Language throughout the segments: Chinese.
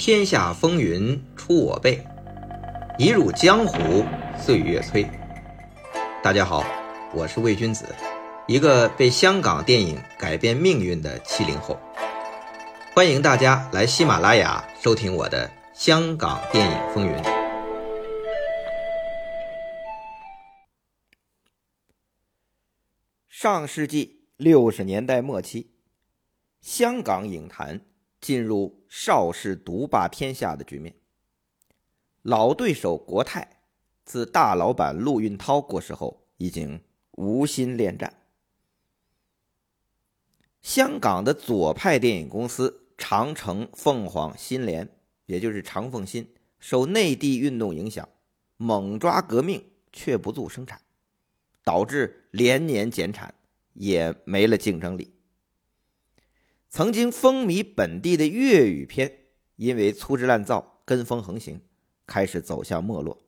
天下风云出我辈，一入江湖岁月催。大家好，我是魏君子，一个被香港电影改变命运的七零后。欢迎大家来喜马拉雅收听我的《香港电影风云》。上世纪六十年代末期，香港影坛。进入邵氏独霸天下的局面。老对手国泰，自大老板陆运涛过世后，已经无心恋战。香港的左派电影公司长城、凤凰、新联，也就是长凤新，受内地运动影响，猛抓革命却不做生产，导致连年减产，也没了竞争力。曾经风靡本地的粤语片，因为粗制滥造、跟风横行，开始走向没落。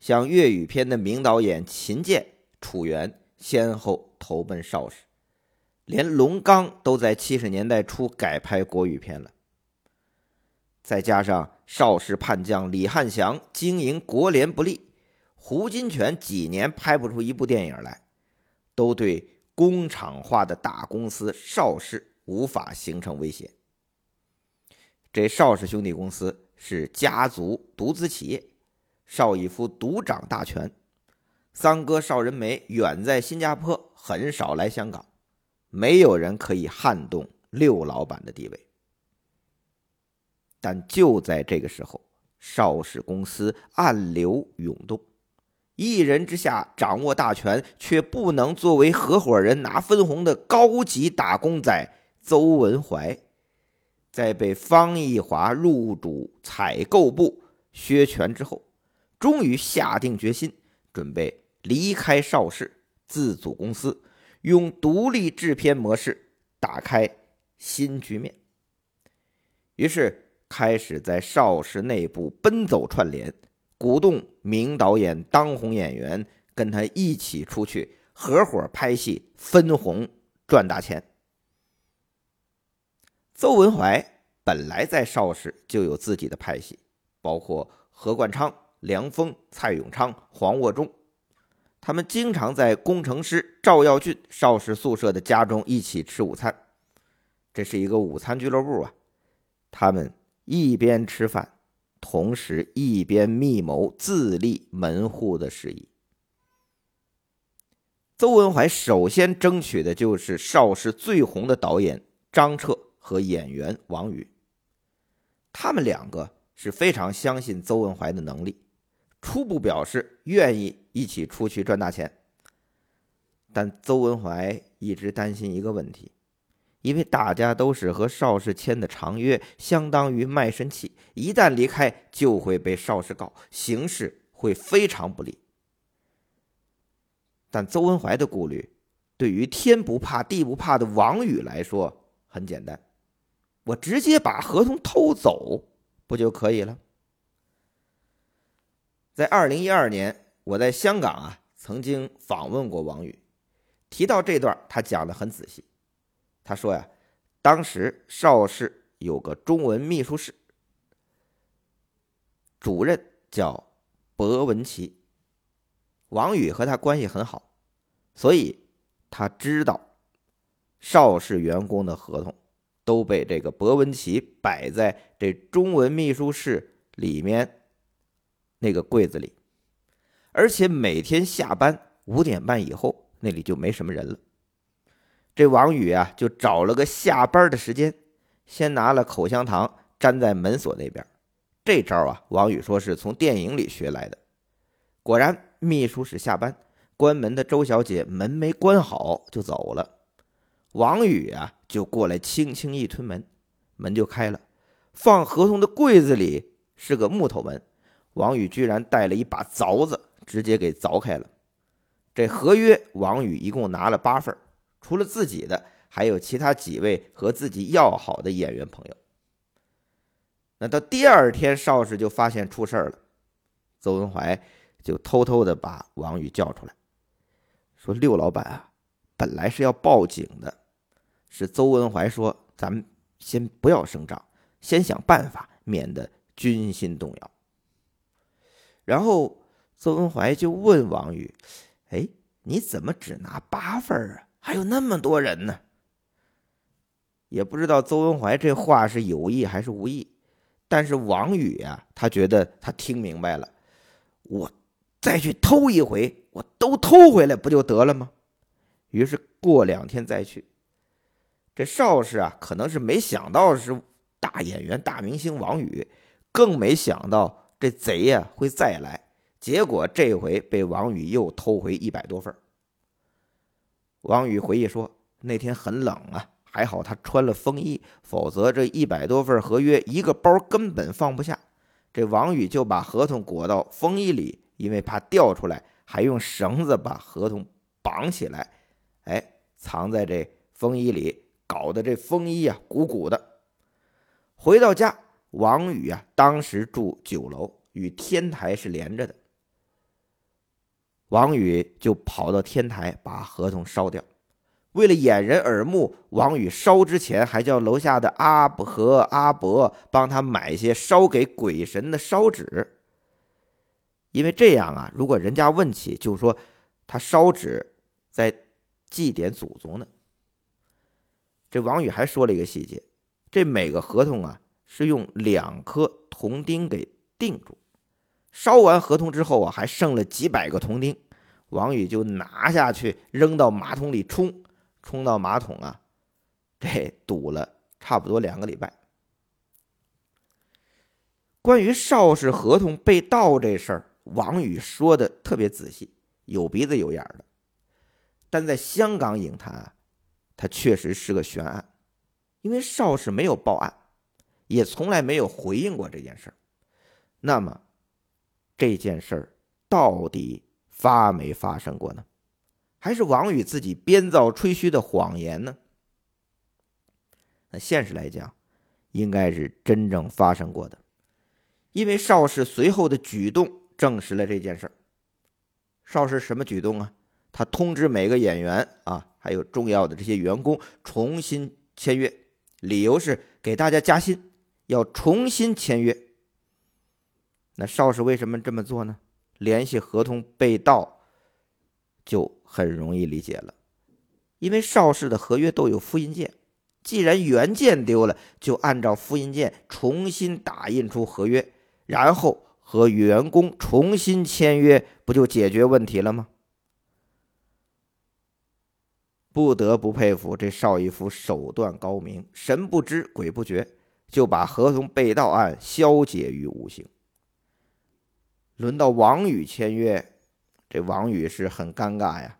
像粤语片的名导演秦剑、楚原先后投奔邵氏，连龙刚都在七十年代初改拍国语片了。再加上邵氏叛将李汉祥经营国联不利，胡金铨几年拍不出一部电影来，都对工厂化的大公司邵氏。无法形成威胁。这邵氏兄弟公司是家族独资企业，邵逸夫独掌大权，三哥邵仁枚远在新加坡，很少来香港，没有人可以撼动六老板的地位。但就在这个时候，邵氏公司暗流涌动，一人之下掌握大权，却不能作为合伙人拿分红的高级打工仔。邹文怀在被方逸华入主采购部削权之后，终于下定决心，准备离开邵氏，自组公司，用独立制片模式打开新局面。于是开始在邵氏内部奔走串联，鼓动名导演、当红演员跟他一起出去合伙拍戏，分红赚大钱。邹文怀本来在邵氏就有自己的派系，包括何冠昌、梁峰、蔡永昌、黄沃忠，他们经常在工程师赵耀俊邵氏宿舍的家中一起吃午餐，这是一个午餐俱乐部啊。他们一边吃饭，同时一边密谋自立门户的事宜。邹文怀首先争取的就是邵氏最红的导演张彻。和演员王宇，他们两个是非常相信邹文怀的能力，初步表示愿意一起出去赚大钱。但邹文怀一直担心一个问题，因为大家都是和邵氏签的长约，相当于卖身契，一旦离开就会被邵氏告，形势会非常不利。但邹文怀的顾虑，对于天不怕地不怕的王宇来说很简单。我直接把合同偷走不就可以了？在二零一二年，我在香港啊，曾经访问过王宇，提到这段，他讲的很仔细。他说呀，当时邵氏有个中文秘书室，主任叫博文琪，王宇和他关系很好，所以他知道邵氏员工的合同。都被这个博文奇摆在这中文秘书室里面那个柜子里，而且每天下班五点半以后，那里就没什么人了。这王宇啊，就找了个下班的时间，先拿了口香糖粘在门锁那边。这招啊，王宇说是从电影里学来的。果然，秘书室下班关门的周小姐门没关好就走了。王宇啊，就过来轻轻一推门，门就开了。放合同的柜子里是个木头门，王宇居然带了一把凿子，直接给凿开了。这合约，王宇一共拿了八份，除了自己的，还有其他几位和自己要好的演员朋友。那到第二天，邵氏就发现出事了，邹文怀就偷偷的把王宇叫出来，说：“六老板啊。”本来是要报警的，是邹文怀说：“咱们先不要声张，先想办法免得军心动摇。然后邹文怀就问王宇：“哎，你怎么只拿八份啊？还有那么多人呢？”也不知道邹文怀这话是有意还是无意，但是王宇呀，他觉得他听明白了，我再去偷一回，我都偷回来不就得了吗？于是过两天再去。这邵氏啊，可能是没想到是大演员、大明星王宇，更没想到。这贼呀会再来，结果这回被王宇又偷回一百多份。王宇回忆说：“那天很冷啊，还好他穿了风衣，否则这一百多份合约一个包根本放不下。这王宇就把合同裹到风衣里，因为怕掉出来，还用绳子把合同绑起来，哎，藏在这风衣里，搞得这风衣啊鼓鼓的。回到家。”王宇啊，当时住九楼，与天台是连着的。王宇就跑到天台把合同烧掉。为了掩人耳目，王宇烧之前还叫楼下的阿和阿伯帮他买些烧给鬼神的烧纸，因为这样啊，如果人家问起，就说他烧纸在祭奠祖宗呢。这王宇还说了一个细节：这每个合同啊。是用两颗铜钉给钉住，烧完合同之后啊，还剩了几百个铜钉，王宇就拿下去扔到马桶里冲，冲到马桶啊，这堵了差不多两个礼拜。关于邵氏合同被盗这事儿，王宇说的特别仔细，有鼻子有眼的，但在香港影坛啊，它确实是个悬案，因为邵氏没有报案。也从来没有回应过这件事儿，那么这件事儿到底发没发生过呢？还是王宇自己编造吹嘘的谎言呢？那现实来讲，应该是真正发生过的，因为邵氏随后的举动证实了这件事儿。邵氏什么举动啊？他通知每个演员啊，还有重要的这些员工重新签约，理由是给大家加薪。要重新签约，那邵氏为什么这么做呢？联系合同被盗，就很容易理解了。因为邵氏的合约都有复印件，既然原件丢了，就按照复印件重新打印出合约，然后和员工重新签约，不就解决问题了吗？不得不佩服这邵逸夫手段高明，神不知鬼不觉。就把合同被盗案消解于无形。轮到王宇签约，这王宇是很尴尬呀。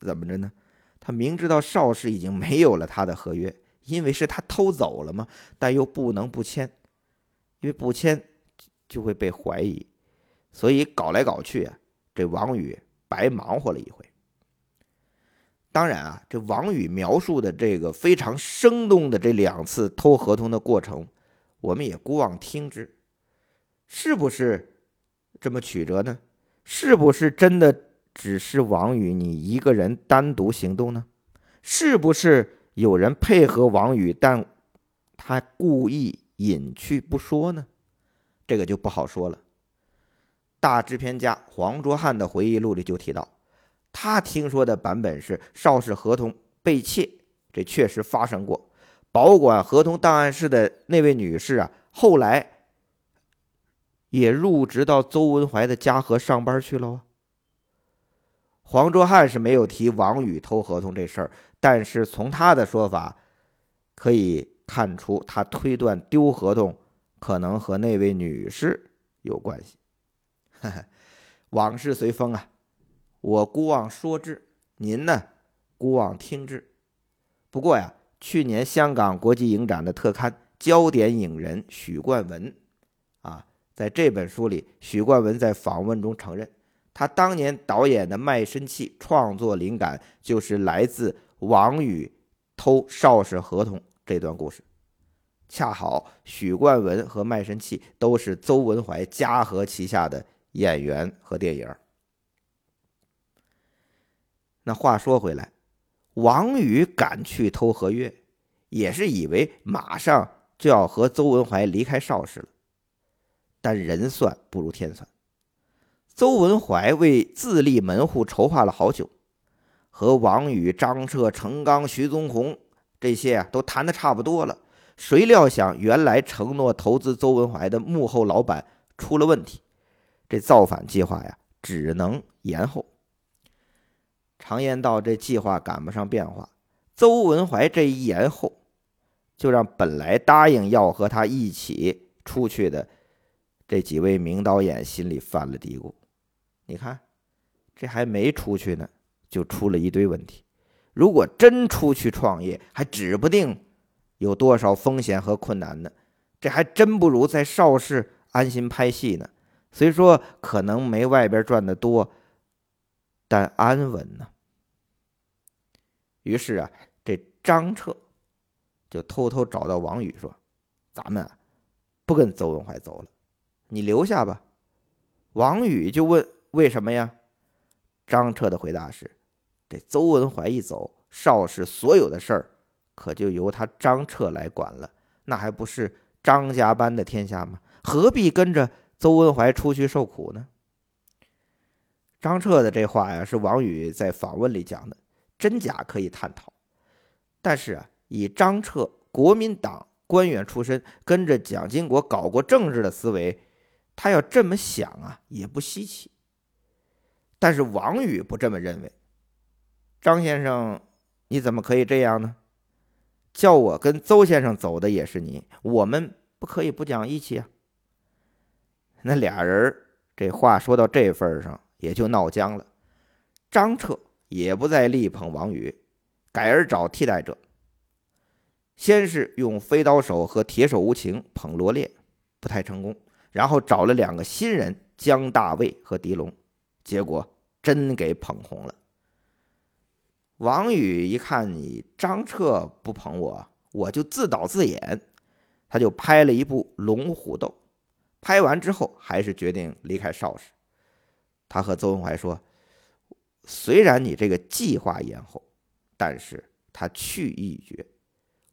怎么着呢？他明知道邵氏已经没有了他的合约，因为是他偷走了嘛，但又不能不签，因为不签就会被怀疑，所以搞来搞去啊，这王宇白忙活了一回。当然啊，这王宇描述的这个非常生动的这两次偷合同的过程，我们也姑妄听之，是不是这么曲折呢？是不是真的只是王宇你一个人单独行动呢？是不是有人配合王宇，但他故意隐去不说呢？这个就不好说了。大制片家黄卓汉的回忆录里就提到。他听说的版本是邵氏合同被窃，这确实发生过。保管合同档案室的那位女士啊，后来也入职到邹文怀的嘉禾上班去了。黄卓汉是没有提王宇偷合同这事儿，但是从他的说法可以看出，他推断丢合同可能和那位女士有关系。往事随风啊。我孤妄说之，您呢，孤妄听之。不过呀，去年香港国际影展的特刊焦点影人许冠文，啊，在这本书里，许冠文在访问中承认，他当年导演的《卖身契》创作灵感就是来自王宇偷邵氏合同这段故事。恰好许冠文和卖身契都是邹文怀嘉禾旗下的演员和电影。那话说回来，王宇敢去偷合约，也是以为马上就要和邹文怀离开邵氏了。但人算不如天算，邹文怀为自立门户筹划了好久，和王宇、张彻、程刚、徐宗宏这些啊都谈的差不多了。谁料想，原来承诺投资邹文怀的幕后老板出了问题，这造反计划呀只能延后。常言道，这计划赶不上变化。邹文怀这一延后，就让本来答应要和他一起出去的这几位名导演心里犯了嘀咕。你看，这还没出去呢，就出了一堆问题。如果真出去创业，还指不定有多少风险和困难呢。这还真不如在邵氏安心拍戏呢。虽说可能没外边赚的多。但安稳呢？于是啊，这张彻就偷偷找到王宇说：“咱们啊，不跟邹文怀走了，你留下吧。”王宇就问：“为什么呀？”张彻的回答是：“这邹文怀一走，邵氏所有的事儿可就由他张彻来管了，那还不是张家班的天下吗？何必跟着邹文怀出去受苦呢？”张彻的这话呀，是王宇在访问里讲的，真假可以探讨。但是啊，以张彻国民党官员出身，跟着蒋经国搞过政治的思维，他要这么想啊，也不稀奇。但是王宇不这么认为。张先生，你怎么可以这样呢？叫我跟邹先生走的也是你，我们不可以不讲义气啊。那俩人这话说到这份上。也就闹僵了，张彻也不再力捧王宇，改而找替代者。先是用飞刀手和铁手无情捧罗烈，不太成功，然后找了两个新人江大卫和狄龙，结果真给捧红了。王宇一看你张彻不捧我，我就自导自演，他就拍了一部《龙虎斗》，拍完之后还是决定离开邵氏。他和邹文怀说：“虽然你这个计划延后，但是他去意已决。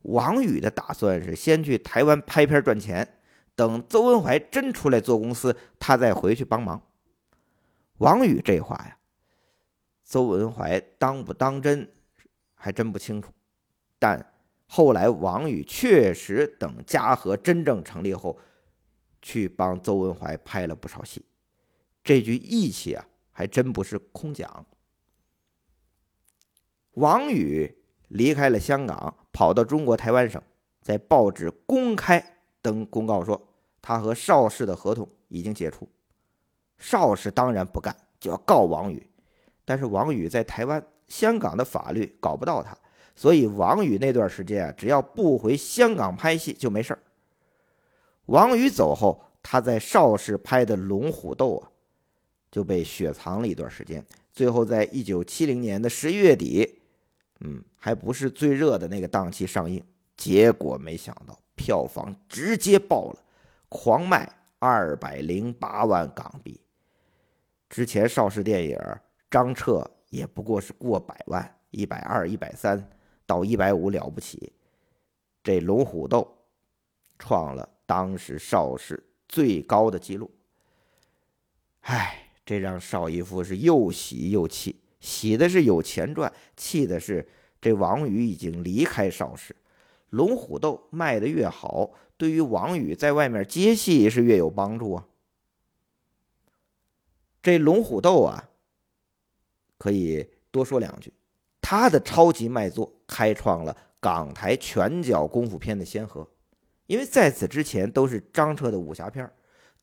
王宇的打算是先去台湾拍片赚钱，等邹文怀真出来做公司，他再回去帮忙。王宇这话呀，邹文怀当不当真，还真不清楚。但后来王宇确实等嘉禾真正成立后，去帮邹文怀拍了不少戏。”这句义气啊，还真不是空讲。王宇离开了香港，跑到中国台湾省，在报纸公开登公告说，他和邵氏的合同已经解除。邵氏当然不干，就要告王宇。但是王宇在台湾、香港的法律搞不到他，所以王宇那段时间啊，只要不回香港拍戏就没事儿。王宇走后，他在邵氏拍的《龙虎斗》啊。就被雪藏了一段时间，最后在一九七零年的十一月底，嗯，还不是最热的那个档期上映，结果没想到票房直接爆了，狂卖二百零八万港币。之前邵氏电影张彻也不过是过百万，一百二、一百三到一百五了不起，这《龙虎斗》创了当时邵氏最高的记录。唉。这让邵逸夫是又喜又气，喜的是有钱赚，气的是这王宇已经离开邵氏。龙虎斗卖的越好，对于王宇在外面接戏是越有帮助啊。这龙虎斗啊，可以多说两句，他的超级卖座开创了港台拳脚功夫片的先河，因为在此之前都是张彻的武侠片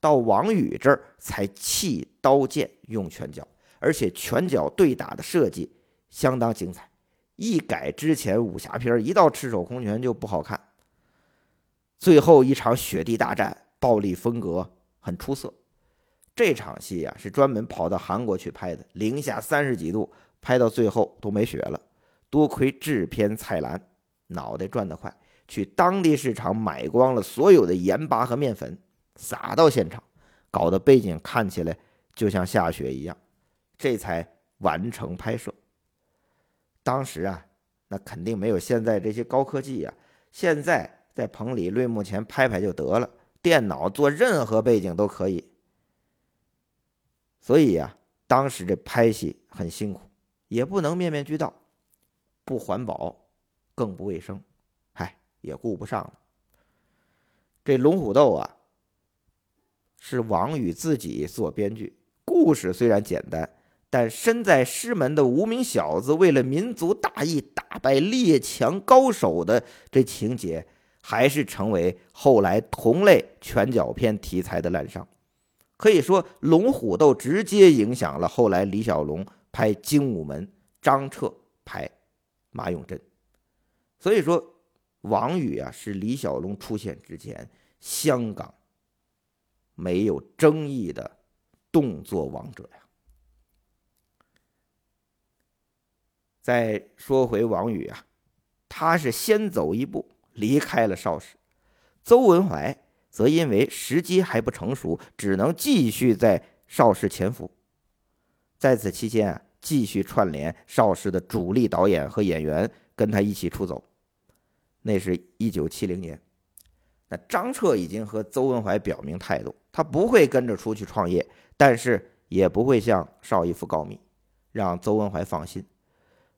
到王宇这儿才弃刀剑用拳脚，而且拳脚对打的设计相当精彩。一改之前武侠片一到赤手空拳就不好看。最后一场雪地大战，暴力风格很出色。这场戏啊是专门跑到韩国去拍的，零下三十几度，拍到最后都没雪了。多亏制片蔡澜脑袋转得快，去当地市场买光了所有的盐巴和面粉。撒到现场，搞得背景看起来就像下雪一样，这才完成拍摄。当时啊，那肯定没有现在这些高科技啊。现在在棚里绿幕前拍拍就得了，电脑做任何背景都可以。所以呀，当时这拍戏很辛苦，也不能面面俱到，不环保，更不卫生，嗨，也顾不上了。这《龙虎斗》啊，是王宇自己做编剧，故事虽然简单。但身在师门的无名小子，为了民族大义打败列强高手的这情节，还是成为后来同类拳脚片题材的滥觞。可以说，《龙虎斗》直接影响了后来李小龙拍《精武门》，张彻拍《马永贞》。所以说，王宇啊，是李小龙出现之前香港没有争议的动作王者呀。再说回王宇啊，他是先走一步离开了邵氏，邹文怀则因为时机还不成熟，只能继续在邵氏潜伏。在此期间啊，继续串联邵氏的主力导演和演员跟他一起出走。那是一九七零年，那张彻已经和邹文怀表明态度，他不会跟着出去创业，但是也不会向邵逸夫告密，让邹文怀放心。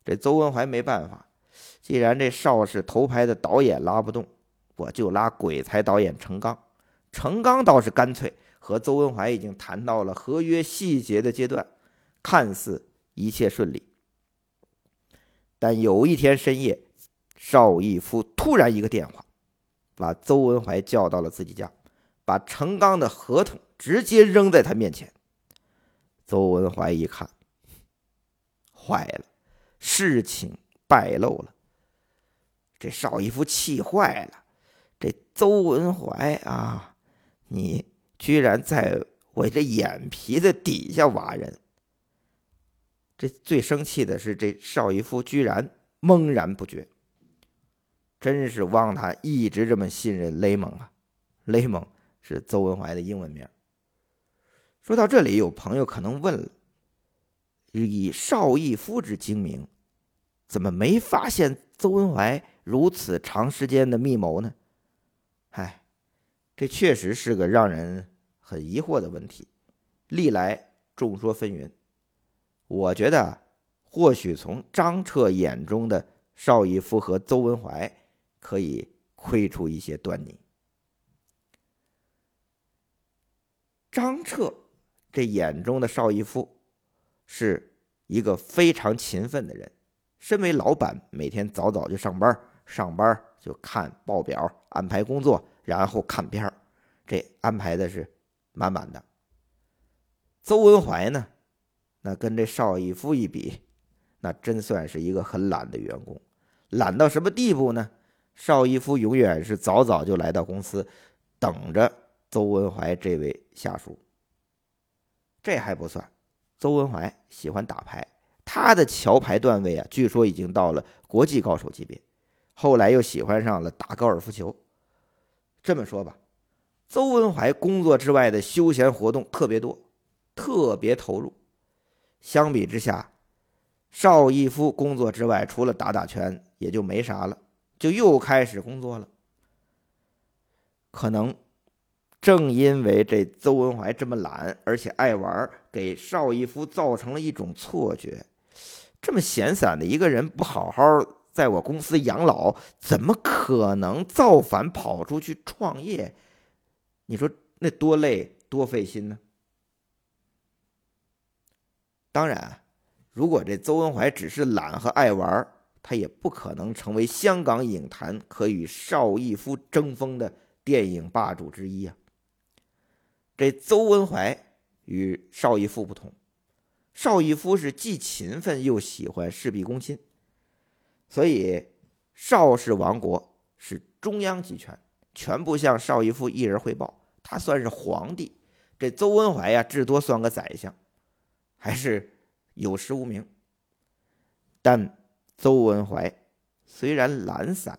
这邹文怀没办法，既然这邵氏头牌的导演拉不动，我就拉鬼才导演程刚。程刚倒是干脆，和邹文怀已经谈到了合约细节的阶段，看似一切顺利。但有一天深夜，邵逸夫突然一个电话，把邹文怀叫到了自己家，把程刚的合同直接扔在他面前。邹文怀一看，坏了。事情败露了，这邵逸夫气坏了。这邹文怀啊，你居然在我这眼皮子底下挖人！这最生气的是，这邵逸夫居然懵然不觉。真是望他一直这么信任雷蒙啊！雷蒙是邹文怀的英文名。说到这里，有朋友可能问了。以邵逸夫之精明，怎么没发现邹文怀如此长时间的密谋呢？唉，这确实是个让人很疑惑的问题。历来众说纷纭，我觉得或许从张彻眼中的邵逸夫和邹文怀可以窥出一些端倪。张彻这眼中的邵逸夫。是一个非常勤奋的人。身为老板，每天早早就上班，上班就看报表，安排工作，然后看片儿，这安排的是满满的。邹文怀呢，那跟这邵逸夫一比，那真算是一个很懒的员工。懒到什么地步呢？邵逸夫永远是早早就来到公司，等着邹文怀这位下属。这还不算。邹文怀喜欢打牌，他的桥牌段位啊，据说已经到了国际高手级别。后来又喜欢上了打高尔夫球。这么说吧，邹文怀工作之外的休闲活动特别多，特别投入。相比之下，邵逸夫工作之外除了打打拳也就没啥了，就又开始工作了。可能。正因为这邹文怀这么懒，而且爱玩，给邵逸夫造成了一种错觉：这么闲散的一个人，不好好在我公司养老，怎么可能造反跑出去创业？你说那多累多费心呢？当然，如果这邹文怀只是懒和爱玩，他也不可能成为香港影坛可与邵逸夫争锋的电影霸主之一啊。这邹文怀与邵逸夫不同，邵逸夫是既勤奋又喜欢事必躬亲，所以邵氏王国是中央集权，全部向邵逸夫一人汇报，他算是皇帝。这邹文怀呀，至多算个宰相，还是有实无名。但邹文怀虽然懒散，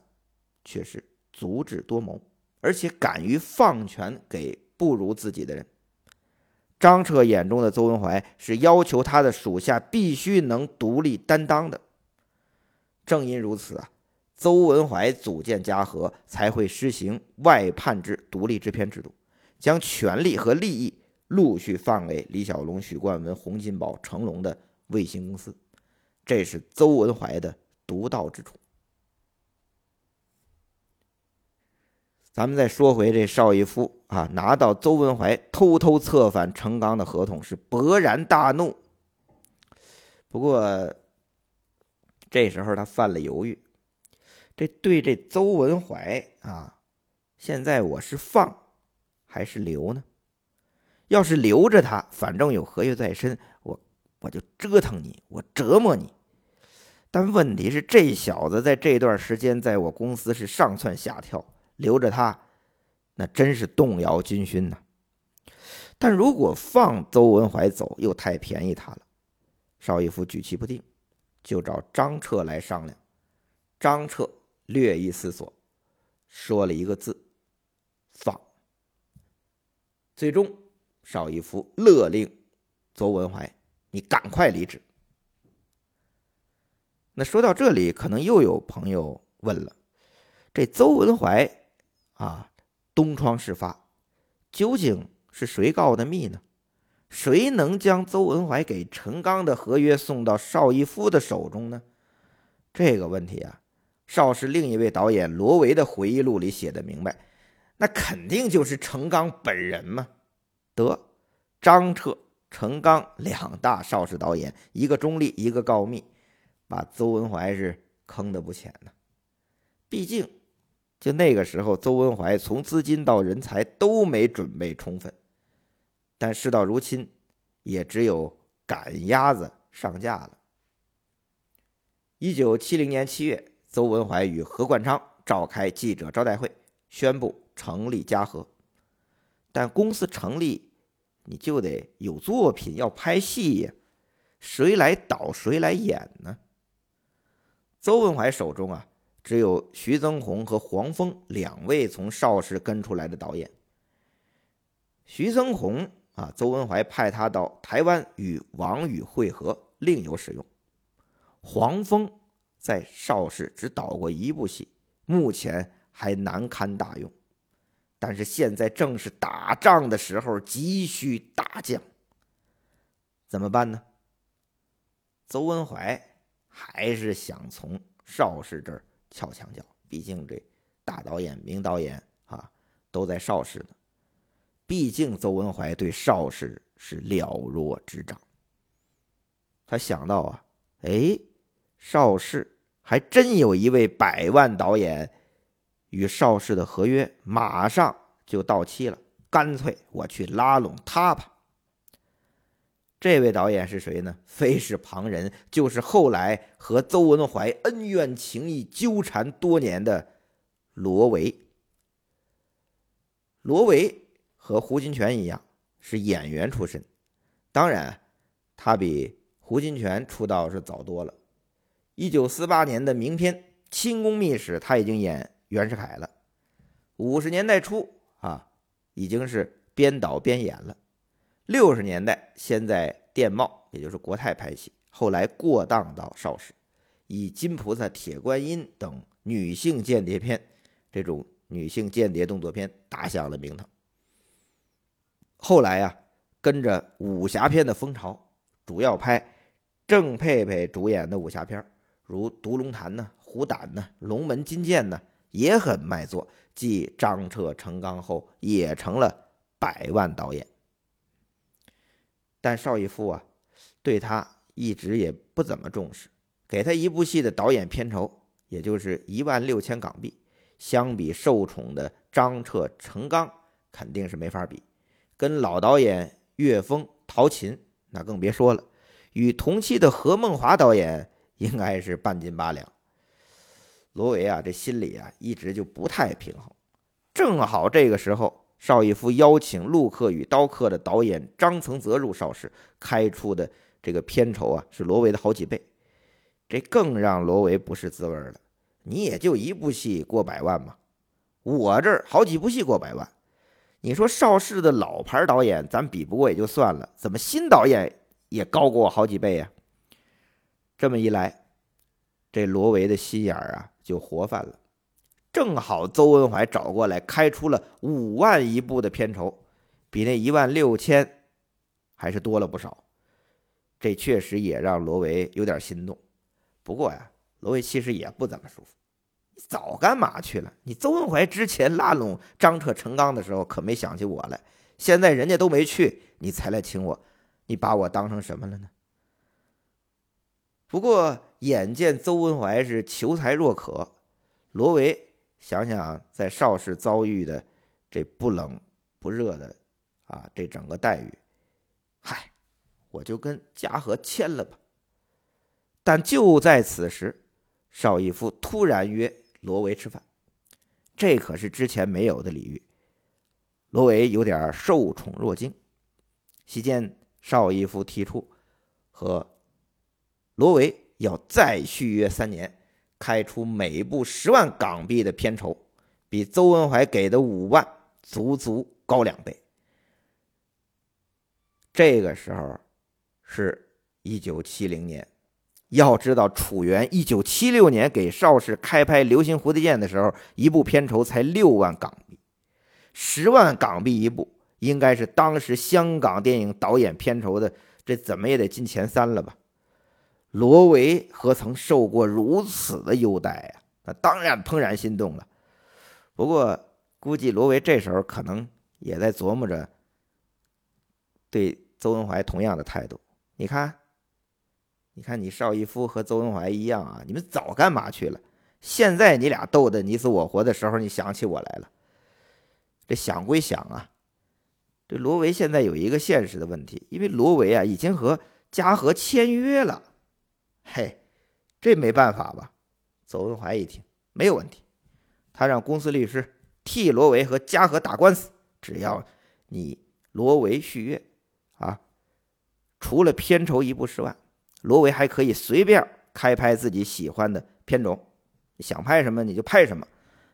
却是足智多谋，而且敢于放权给。不如自己的人，张彻眼中的邹文怀是要求他的属下必须能独立担当的。正因如此啊，邹文怀组建嘉禾，才会实行外判制独立制片制度，将权力和利益陆续放给李小龙、许冠文、洪金宝、成龙的卫星公司。这是邹文怀的独到之处。咱们再说回这邵逸夫啊，拿到邹文怀偷偷策反程刚的合同，是勃然大怒。不过这时候他犯了犹豫，这对这邹文怀啊，现在我是放还是留呢？要是留着他，反正有合约在身，我我就折腾你，我折磨你。但问题是，这小子在这段时间在我公司是上蹿下跳。留着他，那真是动摇军心呐。但如果放邹文怀走，又太便宜他了。邵逸夫举棋不定，就找张彻来商量。张彻略一思索，说了一个字：“放。”最终，邵逸夫勒令邹文怀：“你赶快离职。”那说到这里，可能又有朋友问了：这邹文怀？啊，东窗事发，究竟是谁告的密呢？谁能将邹文怀给陈刚的合约送到邵逸夫的手中呢？这个问题啊，邵氏另一位导演罗维的回忆录里写的明白，那肯定就是陈刚本人嘛。得，张彻、陈刚两大邵氏导演，一个中立，一个告密，把邹文怀是坑得不浅呢。毕竟。就那个时候，邹文怀从资金到人才都没准备充分，但事到如今，也只有赶鸭子上架了。一九七零年七月，邹文怀与何冠昌召开记者招待会，宣布成立嘉禾。但公司成立，你就得有作品要拍戏呀，谁来导谁来演呢？邹文怀手中啊。只有徐增宏和黄峰两位从邵氏跟出来的导演。徐增宏啊，邹文怀派他到台湾与王宇会合，另有使用。黄峰在邵氏只导过一部戏，目前还难堪大用。但是现在正是打仗的时候，急需大将，怎么办呢？邹文怀还是想从邵氏这儿。撬墙角，毕竟这大导演、名导演啊，都在邵氏呢。毕竟邹文怀对邵氏是了若指掌。他想到啊，哎，邵氏还真有一位百万导演，与邵氏的合约马上就到期了，干脆我去拉拢他吧。这位导演是谁呢？非是旁人，就是后来和邹文怀恩怨情谊纠缠多年的罗维。罗维和胡金铨一样是演员出身，当然他比胡金铨出道是早多了。一九四八年的名片《清宫秘史》，他已经演袁世凯了。五十年代初啊，已经是边导边演了。六十年代，先在电报，也就是国泰拍戏，后来过档到邵氏，以《金菩萨》《铁观音》等女性间谍片，这种女性间谍动作片打响了名堂。后来啊，跟着武侠片的风潮，主要拍郑佩佩主演的武侠片，如《独龙潭》呢，《虎胆》呢，《龙门金剑》呢，也很卖座。继张彻、成钢后，也成了百万导演。但邵逸夫啊，对他一直也不怎么重视，给他一部戏的导演片酬也就是一万六千港币，相比受宠的张彻、程刚肯定是没法比，跟老导演岳峰、陶琴那更别说了，与同期的何梦华导演应该是半斤八两。罗维啊，这心里啊一直就不太平衡，正好这个时候。邵逸夫邀请《陆克与刀客》的导演张曾泽入邵氏，开出的这个片酬啊是罗维的好几倍，这更让罗维不是滋味了。你也就一部戏过百万嘛，我这儿好几部戏过百万。你说邵氏的老牌导演咱比不过也就算了，怎么新导演也高过我好几倍呀？这么一来，这罗维的心眼儿啊就活泛了。正好邹文怀找过来，开出了五万一部的片酬，比那一万六千还是多了不少。这确实也让罗维有点心动。不过呀，罗维其实也不怎么舒服。你早干嘛去了？你邹文怀之前拉拢张彻、陈刚的时候，可没想起我来。现在人家都没去，你才来请我，你把我当成什么了呢？不过眼见邹文怀是求才若渴，罗维。想想在邵氏遭遇的这不冷不热的啊，这整个待遇，嗨，我就跟嘉禾签了吧。但就在此时，邵逸夫突然约罗维吃饭，这可是之前没有的礼遇。罗维有点受宠若惊。席间，邵逸夫提出和罗维要再续约三年。开出每部十万港币的片酬，比邹文怀给的五万足足高两倍。这个时候是一九七零年，要知道楚原一九七六年给邵氏开拍《流星蝴蝶剑》的时候，一部片酬才六万港币，十万港币一部，应该是当时香港电影导演片酬的，这怎么也得进前三了吧？罗维何曾受过如此的优待呀？那当然怦然心动了。不过，估计罗维这时候可能也在琢磨着对邹文怀同样的态度。你看，你看，你邵逸夫和邹文怀一样啊！你们早干嘛去了？现在你俩斗得你死我活的时候，你想起我来了。这想归想啊，这罗维现在有一个现实的问题，因为罗维啊已经和嘉禾签约了。嘿，这没办法吧？邹文怀一听没有问题，他让公司律师替罗维和嘉禾打官司，只要你罗维续约，啊，除了片酬一部十万，罗维还可以随便开拍自己喜欢的片种，想拍什么你就拍什么，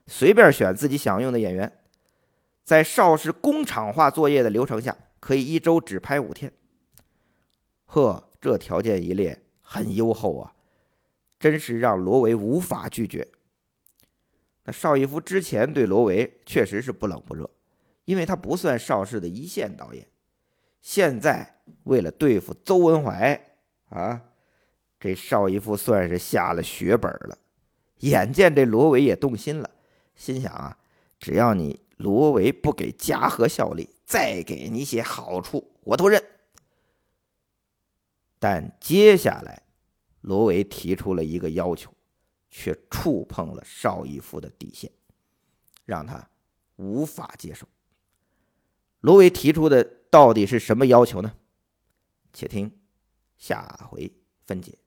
随便选自己想用的演员，在邵氏工厂化作业的流程下，可以一周只拍五天。呵，这条件一列。很优厚啊，真是让罗维无法拒绝。那邵逸夫之前对罗维确实是不冷不热，因为他不算邵氏的一线导演。现在为了对付邹文怀啊，这邵逸夫算是下了血本了。眼见这罗维也动心了，心想啊，只要你罗维不给嘉禾效力，再给你些好处，我都认。但接下来。罗维提出了一个要求，却触碰了邵逸夫的底线，让他无法接受。罗维提出的到底是什么要求呢？且听下回分解。